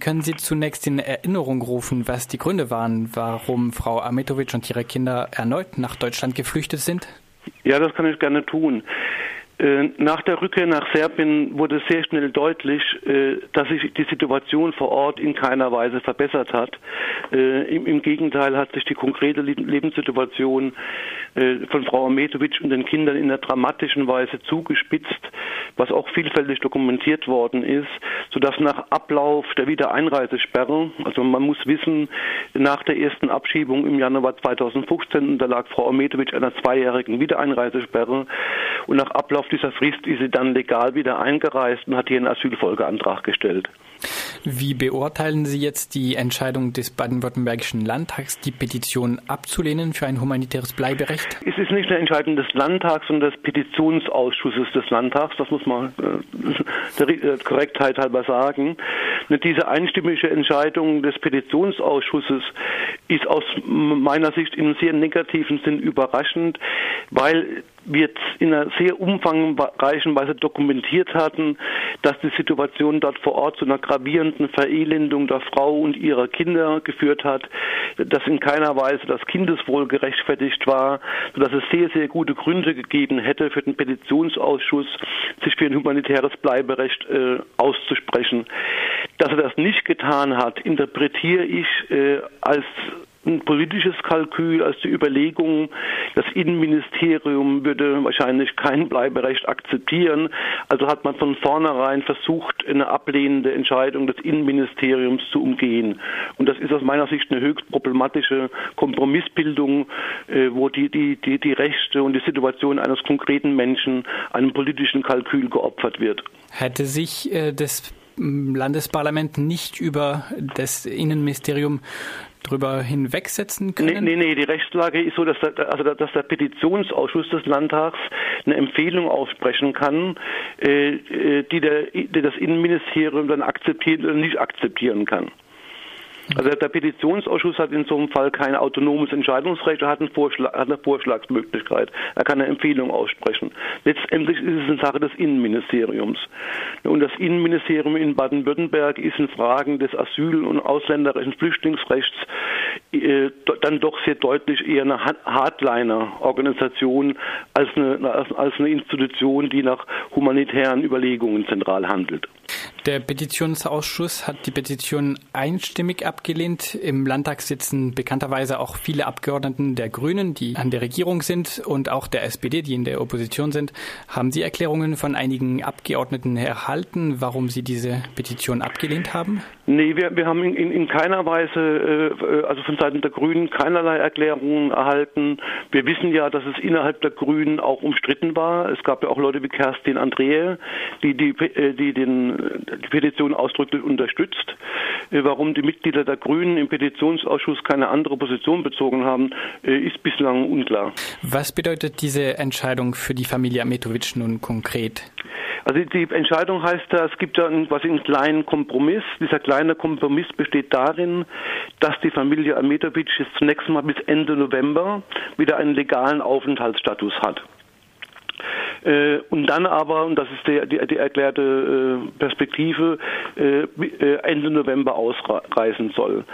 Können Sie zunächst in Erinnerung rufen, was die Gründe waren, warum Frau Ametovic und ihre Kinder erneut nach Deutschland geflüchtet sind? Ja, das kann ich gerne tun. Äh, nach der Rückkehr nach Serbien wurde sehr schnell deutlich, äh, dass sich die Situation vor Ort in keiner Weise verbessert hat. Äh, Im Gegenteil hat sich die konkrete Lebenssituation von Frau Ametovic und den Kindern in einer dramatischen Weise zugespitzt, was auch vielfältig dokumentiert worden ist, sodass nach Ablauf der Wiedereinreisesperre, also man muss wissen, nach der ersten Abschiebung im Januar 2015 unterlag Frau Ametovic einer zweijährigen Wiedereinreisesperre und nach Ablauf dieser Frist ist sie dann legal wieder eingereist und hat hier einen Asylfolgeantrag gestellt. Wie beurteilen Sie jetzt die Entscheidung des baden-württembergischen Landtags, die Petition abzulehnen für ein humanitäres Bleiberecht? Es ist nicht eine Entscheidung des Landtags, sondern des Petitionsausschusses des Landtags. Das muss man äh, der äh, Korrektheit halber sagen. Diese einstimmige Entscheidung des Petitionsausschusses ist aus meiner Sicht einem sehr negativen Sinn überraschend, weil wir in einer sehr umfangreichen Weise dokumentiert hatten, dass die Situation dort vor Ort zu einer gravierenden Verelendung der Frau und ihrer Kinder geführt hat, dass in keiner Weise das Kindeswohl gerechtfertigt war, sodass es sehr, sehr gute Gründe gegeben hätte für den Petitionsausschuss, sich für ein humanitäres Bleiberecht äh, auszusprechen. Dass er das nicht getan hat, interpretiere ich äh, als ein politisches Kalkül, als die Überlegung, das Innenministerium würde wahrscheinlich kein Bleiberecht akzeptieren. Also hat man von vornherein versucht, eine ablehnende Entscheidung des Innenministeriums zu umgehen. Und das ist aus meiner Sicht eine höchst problematische Kompromissbildung, äh, wo die, die, die, die Rechte und die Situation eines konkreten Menschen einem politischen Kalkül geopfert wird. Hätte sich äh, das Landesparlament nicht über das Innenministerium drüber hinwegsetzen können? Nee, nee, nee, die Rechtslage ist so, dass der, also dass der Petitionsausschuss des Landtags eine Empfehlung aussprechen kann, äh, äh die, der, die das Innenministerium dann akzeptieren oder nicht akzeptieren kann. Also der Petitionsausschuss hat in so einem Fall kein autonomes Entscheidungsrecht, er hat, einen Vorschlag, hat eine Vorschlagsmöglichkeit. Er kann eine Empfehlung aussprechen. Letztendlich ist es eine Sache des Innenministeriums. Und das Innenministerium in Baden-Württemberg ist in Fragen des Asyl- und ausländerischen Flüchtlingsrechts äh, dann doch sehr deutlich eher eine Hardliner-Organisation als eine, als eine Institution, die nach humanitären Überlegungen zentral handelt. Der Petitionsausschuss hat die Petition einstimmig abgelehnt. Im Landtag sitzen bekannterweise auch viele Abgeordneten der Grünen, die an der Regierung sind, und auch der SPD, die in der Opposition sind. Haben Sie Erklärungen von einigen Abgeordneten erhalten, warum Sie diese Petition abgelehnt haben? Nee, wir, wir haben in, in, in keiner Weise, äh, also von Seiten der Grünen, keinerlei Erklärungen erhalten. Wir wissen ja, dass es innerhalb der Grünen auch umstritten war. Es gab ja auch Leute wie Kerstin Andrehe, die, die, äh, die den, die Petition ausdrücklich unterstützt. Äh, warum die Mitglieder der Grünen im Petitionsausschuss keine andere Position bezogen haben, äh, ist bislang unklar. Was bedeutet diese Entscheidung für die Familie Ametovic nun konkret? Also die Entscheidung heißt da, es gibt da quasi einen kleinen Kompromiss. Dieser kleine Kompromiss besteht darin, dass die Familie Ametovic jetzt zunächst mal bis Ende November wieder einen legalen Aufenthaltsstatus hat. Äh, und dann aber, und das ist der, die, die erklärte äh, Perspektive, äh, äh Ende November ausreisen soll.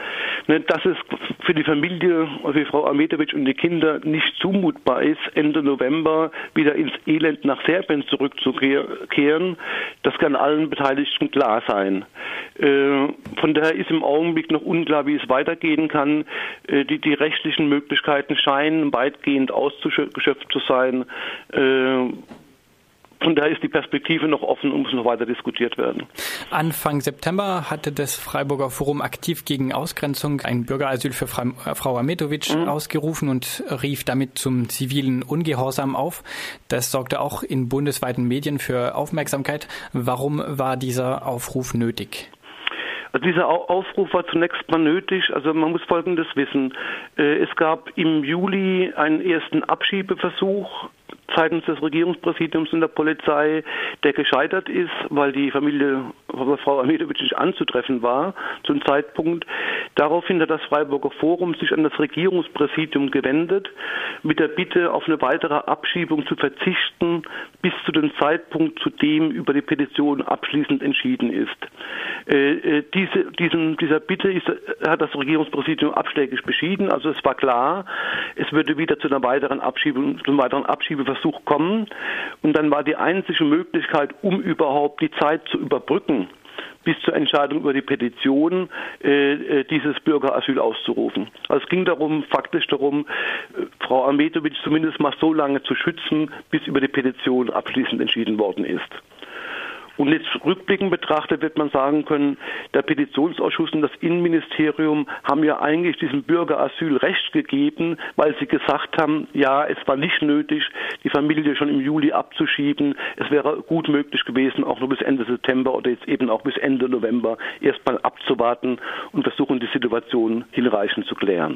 Ne, dass es für die Familie, für Frau Ametovic und die Kinder nicht zumutbar ist, Ende November wieder ins Elend nach Serbien zurückzukehren, das kann allen Beteiligten klar sein. Äh, von daher ist im Augenblick noch unklar, wie es weitergehen kann. Äh, die, die rechtlichen Möglichkeiten scheinen weitgehend ausgeschöpft zu sein. Von daher ist die Perspektive noch offen und muss noch weiter diskutiert werden. Anfang September hatte das Freiburger Forum aktiv gegen Ausgrenzung ein Bürgerasyl für Frau Ametovic mhm. ausgerufen und rief damit zum zivilen Ungehorsam auf. Das sorgte auch in bundesweiten Medien für Aufmerksamkeit. Warum war dieser Aufruf nötig? Also dieser Aufruf war zunächst mal nötig. Also man muss Folgendes wissen. Äh, es gab im Juli einen ersten Abschiebeversuch seitens des Regierungspräsidiums und der Polizei, der gescheitert ist, weil die Familie Frau Amedowitsch nicht anzutreffen war zum Zeitpunkt. Daraufhin hat das Freiburger Forum sich an das Regierungspräsidium gewendet mit der Bitte, auf eine weitere Abschiebung zu verzichten, bis zu dem Zeitpunkt, zu dem über die Petition abschließend entschieden ist. Äh, äh diese, diesen, dieser Bitte ist, hat das Regierungspräsidium abschlägig beschieden. Also es war klar, es würde wieder zu einer weiteren Abschiebung, zu einem weiteren Abschiebeversuch kommen. Und dann war die einzige Möglichkeit, um überhaupt die Zeit zu überbrücken, bis zur Entscheidung über die Petition äh, äh, dieses Bürgerasyl auszurufen. Also es ging darum, faktisch darum, äh, Frau Ametovic zumindest mal so lange zu schützen, bis über die Petition abschließend entschieden worden ist. Und jetzt rückblickend betrachtet wird man sagen können, der Petitionsausschuss und das Innenministerium haben ja eigentlich diesem Bürgerasyl Recht gegeben, weil sie gesagt haben, ja, es war nicht nötig, die Familie schon im Juli abzuschieben. Es wäre gut möglich gewesen, auch nur bis Ende September oder jetzt eben auch bis Ende November erstmal abzuwarten und versuchen, die Situation hinreichend zu klären.